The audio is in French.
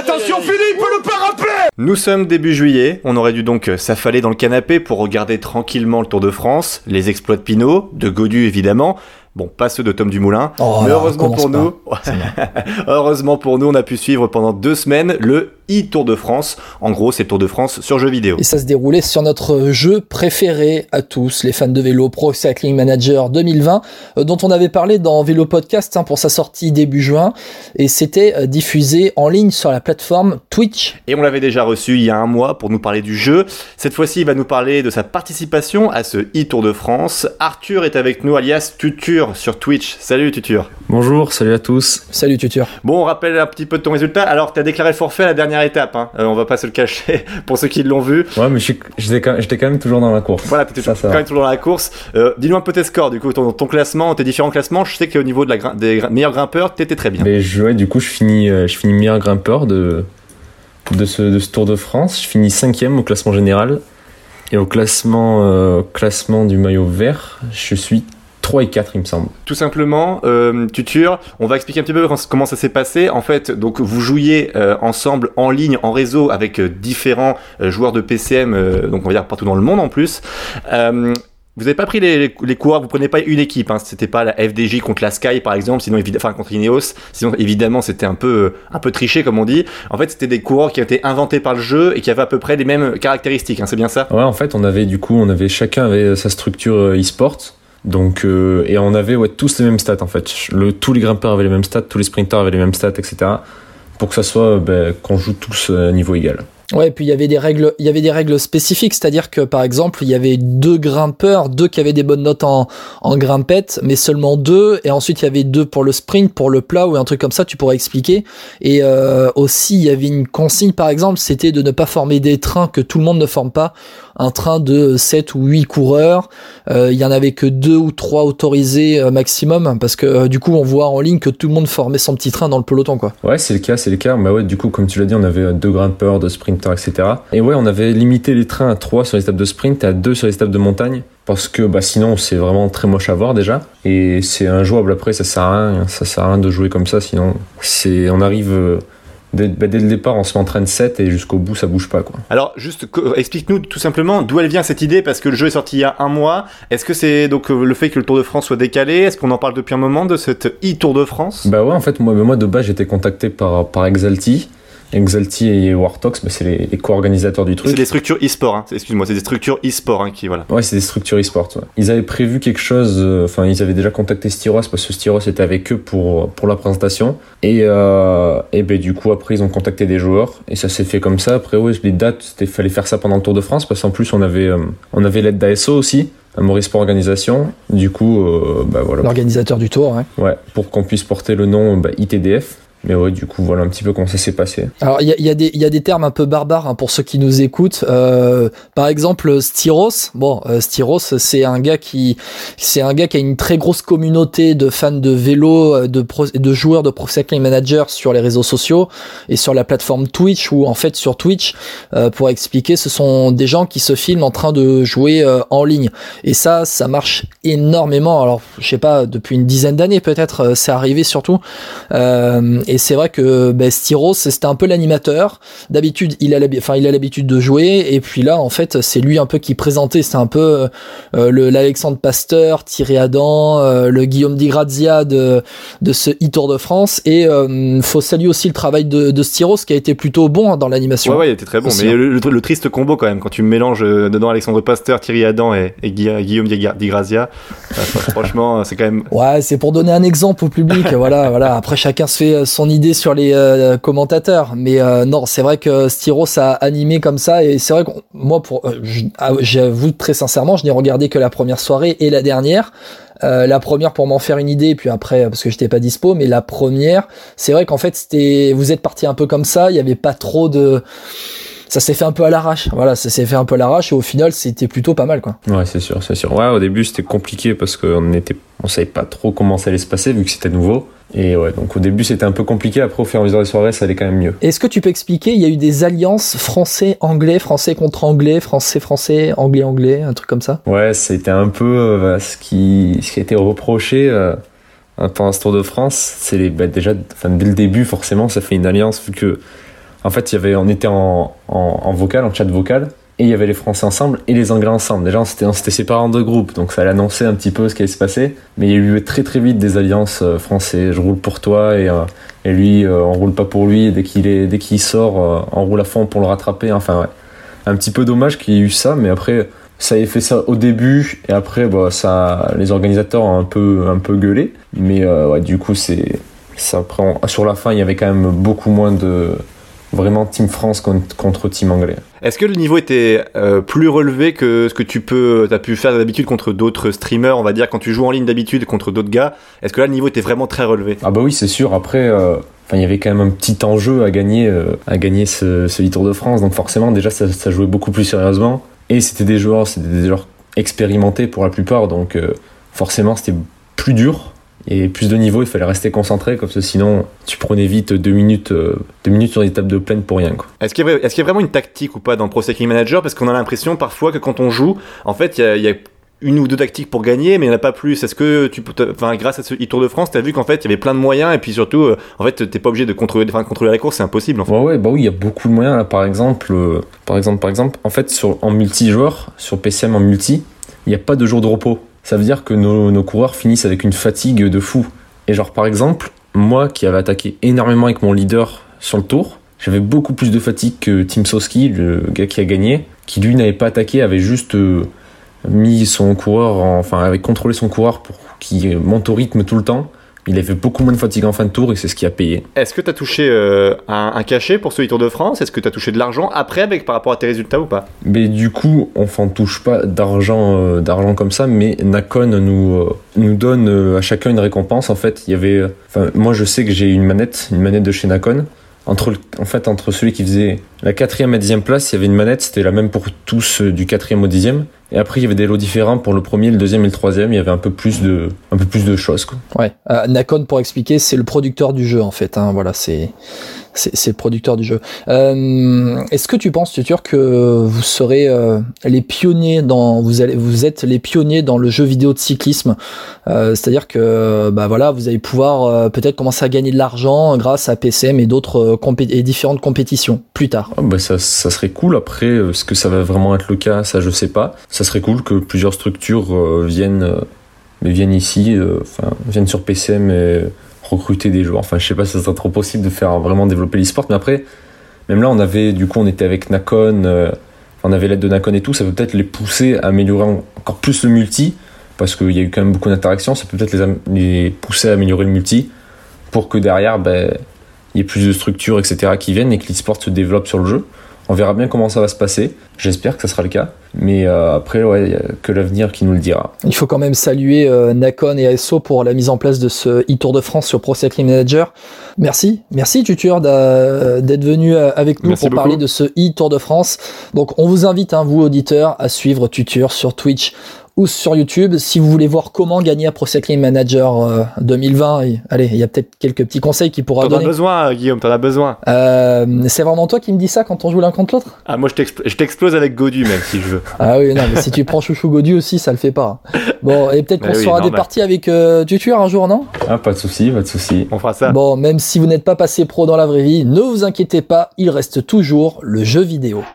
attention Philippe, le parapluie Nous sommes début juillet, on aurait dû donc s'affaler dans le canapé pour regarder tranquillement le Tour de France, les exploits de Pinot, de Godu évidemment, Bon, pas ceux de Tom Dumoulin, Oh, mais heureusement pour nous, heureusement pour nous, on a pu suivre pendant deux semaines le e-Tour de France. En gros, c'est le Tour de France sur jeux vidéo. Et ça se déroulait sur notre jeu préféré à tous, les fans de vélo, Pro Cycling Manager 2020, euh, dont on avait parlé dans Vélo Podcast hein, pour sa sortie début juin, et c'était euh, diffusé en ligne sur la plateforme Twitch. Et on l'avait déjà reçu il y a un mois pour nous parler du jeu. Cette fois-ci, il va nous parler de sa participation à ce e-Tour de France. Arthur est avec nous, alias Tutur sur Twitch. Salut Tutur. Bonjour, salut à tous. Salut Tutur. Bon, on rappelle un petit peu de ton résultat. Alors, tu as déclaré le forfait à la dernière étape, hein. Euh, on va pas se le cacher pour ceux qui l'ont vu. Ouais, mais j'étais quand, quand même toujours dans la course. Voilà, ça quand même toujours dans la course. Euh, Dis-nous un peu tes scores, du coup, ton, ton classement, tes différents classements. Je sais qu'au niveau de la, des gr- meilleurs grimpeurs, t'étais très bien. Mais je, ouais, du coup, je finis, euh, je finis meilleur grimpeur de, de, ce, de ce Tour de France. Je finis cinquième au classement général. Et au classement, euh, classement du maillot vert, je suis 3 et 4, il me semble. Tout simplement, euh, Tutur, on va expliquer un petit peu comment ça s'est passé. En fait, donc vous jouiez euh, ensemble en ligne, en réseau, avec euh, différents euh, joueurs de PCM, donc on va dire partout dans le monde en plus. Vous n'avez pas pris les, les, les coureurs, vous prenez pas une équipe, hein. c'était pas la FDJ contre la Sky par exemple, sinon enfin contre Ineos, sinon évidemment c'était un peu un peu triché comme on dit. En fait, c'était des coureurs qui ont été inventés par le jeu et qui avaient à peu près les mêmes caractéristiques, hein, c'est bien ça? Ouais, en fait, on avait du coup, on avait chacun avait sa structure e-sport. Donc, euh, et on avait tous les mêmes stats en fait. Tous les grimpeurs avaient les mêmes stats, tous les sprinteurs avaient les mêmes stats, etc. Pour que ça soit euh, ben, qu'on joue tous à niveau égal. Ouais, et puis il y avait des règles, il y avait des règles spécifiques, c'est-à-dire que par exemple, il y avait deux grimpeurs, deux qui avaient des bonnes notes en, en grimpette, mais seulement deux, et ensuite il y avait deux pour le sprint, pour le plat ou un truc comme ça, tu pourrais expliquer. Et euh, aussi, il y avait une consigne, par exemple, c'était de ne pas former des trains que tout le monde ne forme pas, un train de 7 ou 8 coureurs, euh, il y en avait que deux ou trois autorisés euh, maximum, parce que euh, du coup, on voit en ligne que tout le monde formait son petit train dans le peloton, quoi. Ouais, c'est le cas, c'est le cas. Bah ouais, du coup, comme tu l'as dit, on avait deux grimpeurs, deux sprinteurs, etc. Et ouais, on avait limité les trains à 3 sur les étapes de sprint et à 2 sur les étapes de montagne. Parce que bah, sinon, c'est vraiment très moche à voir déjà. Et c'est injouable après, ça sert à rien. Ça sert à rien de jouer comme ça, sinon, c'est, on arrive. Dès, bah, dès le départ, on se met en train de 7 et jusqu'au bout, ça bouge pas. Quoi. Alors, juste explique-nous tout simplement d'où elle vient cette idée, parce que le jeu est sorti il y a un mois. Est-ce que c'est donc euh, le fait que le Tour de France soit décalé? Est-ce qu'on en parle depuis un moment de cette e-Tour de France? Bah ouais, en fait, moi, moi de base, j'étais contacté par, par Exalti. Exalti et Wartox, bah, c'est les, les co-organisateurs du truc. C'est des structures e-sport, hein. excuse-moi, c'est des structures e-sport hein, qui, voilà. Ouais, c'est des structures e-sport. ouais. Ils avaient prévu quelque chose, euh, enfin, ils avaient déjà contacté Styros parce que Styros était avec eux pour, pour la présentation. Et, euh, et ben, du coup, après, ils ont contacté des joueurs et ça s'est fait comme ça. Après, ouais, les dates, c'était fallait faire ça pendant le Tour de France parce qu'en plus, on avait, euh, on avait l'aide d'ASO aussi, à Maurice Sport Organisation. Du coup, euh, bah voilà. L'organisateur du tour, ouais. Ouais, pour qu'on puisse porter le nom bah, ITDF. Mais ouais, du coup, voilà un petit peu comment ça s'est passé. Alors il y a, y, a y a des termes un peu barbares hein, pour ceux qui nous écoutent. Euh, par exemple, Styros. Bon, euh, Styros, c'est un gars qui, c'est un gars qui a une très grosse communauté de fans de vélo, euh, de pro- de joueurs de Pro Cycling Manager sur les réseaux sociaux et sur la plateforme Twitch. Où en fait sur Twitch, euh, pour expliquer, ce sont des gens qui se filment en train de jouer euh, en ligne. Et ça, ça marche énormément. Alors je sais pas, depuis une dizaine d'années peut-être, euh, c'est arrivé surtout. Et c'est vrai que ben, Styros, c'était un peu l'animateur. D'habitude, il a l'habitude de jouer. Et puis là, en fait, c'est lui un peu qui présentait. C'est un peu euh, le l'Alexandre Pasteur, Thierry Adam, euh, le Guillaume Di Grazia de, de ce e-Tour de France. Et euh, faut saluer aussi le travail de, de Styros qui a été plutôt bon hein, dans l'animation. Ouais, ouais, il était très bon. Aussi, Mais hein. le, le- le triste combo quand même, quand tu mélanges euh, dedans Alexandre Pasteur, Thierry Adam et, et Gui- Guillaume Di Grazia, franchement, c'est quand même. Ouais, c'est pour donner un exemple au public. voilà, voilà. Après, chacun se fait euh, idée sur les euh, commentateurs. Mais euh, non, c'est vrai que Styros a animé comme ça. Et c'est vrai que moi, pour, euh, ah, j'avoue très sincèrement, je n'ai regardé que la première soirée et la dernière. La première pour m'en faire une idée, puis après parce que j'étais pas dispo, mais la première, c'est vrai qu'en fait c'était, vous êtes parti un peu comme ça, il y avait pas trop de, ça s'est fait un peu à l'arrache, voilà, ça s'est fait un peu à l'arrache et au final c'était plutôt pas mal quoi. Ouais, c'est sûr, c'est sûr. Ouais, au début, c'était compliqué parce qu'on était, on savait pas trop comment ça allait se passer vu que c'était nouveau. Et ouais, donc au début, c'était un peu compliqué. Après, au fur et à mesure des soirées, ça allait quand même mieux. Est-ce que tu peux expliquer, il y a eu des alliances français-anglais, français contre anglais, français-français, anglais-anglais, un truc comme ça? Ouais, c'était un peu euh, ce, qui, ce qui a été reproché euh, pendant ce Tour de France. C'est les, bah, déjà, enfin, dès le début, forcément, ça fait une alliance vu que En fait, il y avait, on était en, en, en vocal, en chat vocal, et il y avait les Français ensemble et les Anglais ensemble. Déjà, on s'était, séparés en deux groupes, donc ça allait annoncer un petit peu ce qui allait se passer. Mais il y a eu très très vite des alliances euh, français. Je roule pour toi et, euh, et lui, euh, on roule pas pour lui. Dès qu'il est, dès qu'il sort, euh, on roule à fond pour le rattraper. Enfin, ouais. Un petit peu dommage qu'il y ait eu ça, mais après, ça ait fait ça au début et après, bah, ça, les organisateurs ont un peu, un peu gueulé. Mais ouais, du coup, c'est, ça. Sur la fin, il y avait quand même beaucoup moins de vraiment Team France contre, contre Team Anglais. Est-ce que le niveau était euh, plus relevé que ce que tu peux, as pu faire d'habitude contre d'autres streamers, on va dire, quand tu joues en ligne d'habitude contre d'autres gars Est-ce que là, le niveau était vraiment très relevé? Ah bah oui, c'est sûr. Après, euh, enfin, il y avait quand même un petit enjeu à gagner, euh, à gagner ce, ce Tour de France. Donc forcément, déjà, ça, ça jouait beaucoup plus sérieusement. Et c'était des joueurs, c'était des joueurs expérimentés pour la plupart. Donc euh, forcément, c'était plus dur et plus de niveau. Il fallait rester concentré, comme ça, sinon tu prenais vite deux minutes, euh, deux minutes sur des tables de plaine pour rien. Est-ce qu'il y, est-ce qu'il y a vraiment une tactique ou pas dans Pro Cycling Manager? Parce qu'on a l'impression parfois que quand on joue, en fait, il y a, il y a une ou deux tactiques pour gagner, mais il n'y en a pas plus. Est-ce que tu, peux enfin, grâce à ce e-Tour de France, tu as vu qu'en fait, il y avait plein de moyens et puis surtout, euh, en fait, t'es pas obligé de contrôler, enfin, contrôler la course, c'est impossible. En fait. Ouais, ouais, bah oui, il y a beaucoup de moyens là. Par exemple, euh, par exemple, par exemple, en fait, sur en multijoueur, sur PCM en multi, il n'y a pas de jour de repos. Ça veut dire que nos, coureurs finissent avec une fatigue de fou. Et genre, par exemple, moi qui avais attaqué énormément avec mon leader sur le tour, j'avais beaucoup plus de fatigue que Tim Soski, le gars qui a gagné, qui lui n'avait pas attaqué, avait juste euh, mis son coureur, en- enfin, avait contrôlé son coureur pour qu'il monte au rythme tout le temps. Il avait beaucoup moins de fatigue en fin de tour et c'est ce qui a payé. Est-ce que tu as touché euh, un, un cachet pour ce e-Tour de France? Est-ce que tu as touché de l'argent après avec par rapport à tes résultats ou pas? Mais du coup, on ne touche pas d'argent euh, d'argent comme ça, mais Nakon nous, euh, nous donne à chacun une récompense. En fait, il y avait. moi, je sais que j'ai une manette, une manette de chez Nakon. Entre, le- en fait, entre celui qui faisait la quatrième et dixième place, il y avait une manette, c'était la même pour tous du quatrième au dixième. Et après, il y avait des lots différents pour le premier, le deuxième et le troisième. Il y avait un peu plus de, un peu plus de choses. Quoi. Ouais. Euh, Nakon, pour expliquer, c'est le producteur du jeu en fait. Hein, voilà, c'est c'est le producteur du jeu. Euh, Est-ce que tu penses, Tutur, que vous serez euh, les pionniers dans vous êtes les pionniers dans le jeu vidéo de cyclisme? Euh, C'est-à-dire que bah voilà, vous allez pouvoir peut-être commencer à gagner de l'argent grâce à PCM et d'autres différentes compétitions plus tard. Ah bah ça, serait cool. Après, est-ce que ça va vraiment être le cas? Ça, je sais pas. Ça serait cool que plusieurs structures viennent, viennent ici, viennent sur PCM et recruter des joueurs. Enfin, je sais pas si ça serait trop possible de faire vraiment développer l'e-sport. Mais après, même là, on avait, du coup, on était avec Nakon, euh, on avait l'aide de Nakon et tout. Ça peut peut-être les pousser à améliorer en- encore plus le multi, parce qu'il y a eu quand même beaucoup d'interactions. Ça peut peut-être les pousser à améliorer le multi pour que derrière, ben, il y ait plus de structures, etc., qui viennent et que l'e-sport se développe sur le jeu. On verra bien comment ça va se passer. J'espère que ça sera le cas. Mais euh, après, ouais, il y a que l'avenir qui nous le dira. Il faut quand même saluer euh, Nakon et ASO pour la mise en place de ce e-Tour de France sur Pro Cycling Manager. Merci, merci Tutur d'être venu euh, avec nous Merci pour beaucoup. parler de ce e-Tour de France. Donc on vous invite, hein, vous auditeurs, à suivre Tutur sur Twitch ou sur YouTube. Si vous voulez voir comment gagner à Pro Cycling Manager euh, 2020, et- allez, il y a peut-être quelques petits conseils qu'il pourra T'en as donner. besoin, Guillaume, t'en as besoin. Euh, c'est vraiment toi qui me dis ça quand on joue l'un contre l'autre? Ah, moi, je t'expl- je t'explose avec Godu, même, si je veux. Ah oui, non, mais si tu prends Chouchou Godu aussi, ça le fait pas. Bon, et peut-être qu'on oui, se fera des parties avec euh, Tutur un jour, non? Ah, pas de souci, pas de souci. On fera ça. Bon, même si vous n'êtes pas passé pro dans la vraie vie, ne vous inquiétez pas, il reste toujours le jeu vidéo.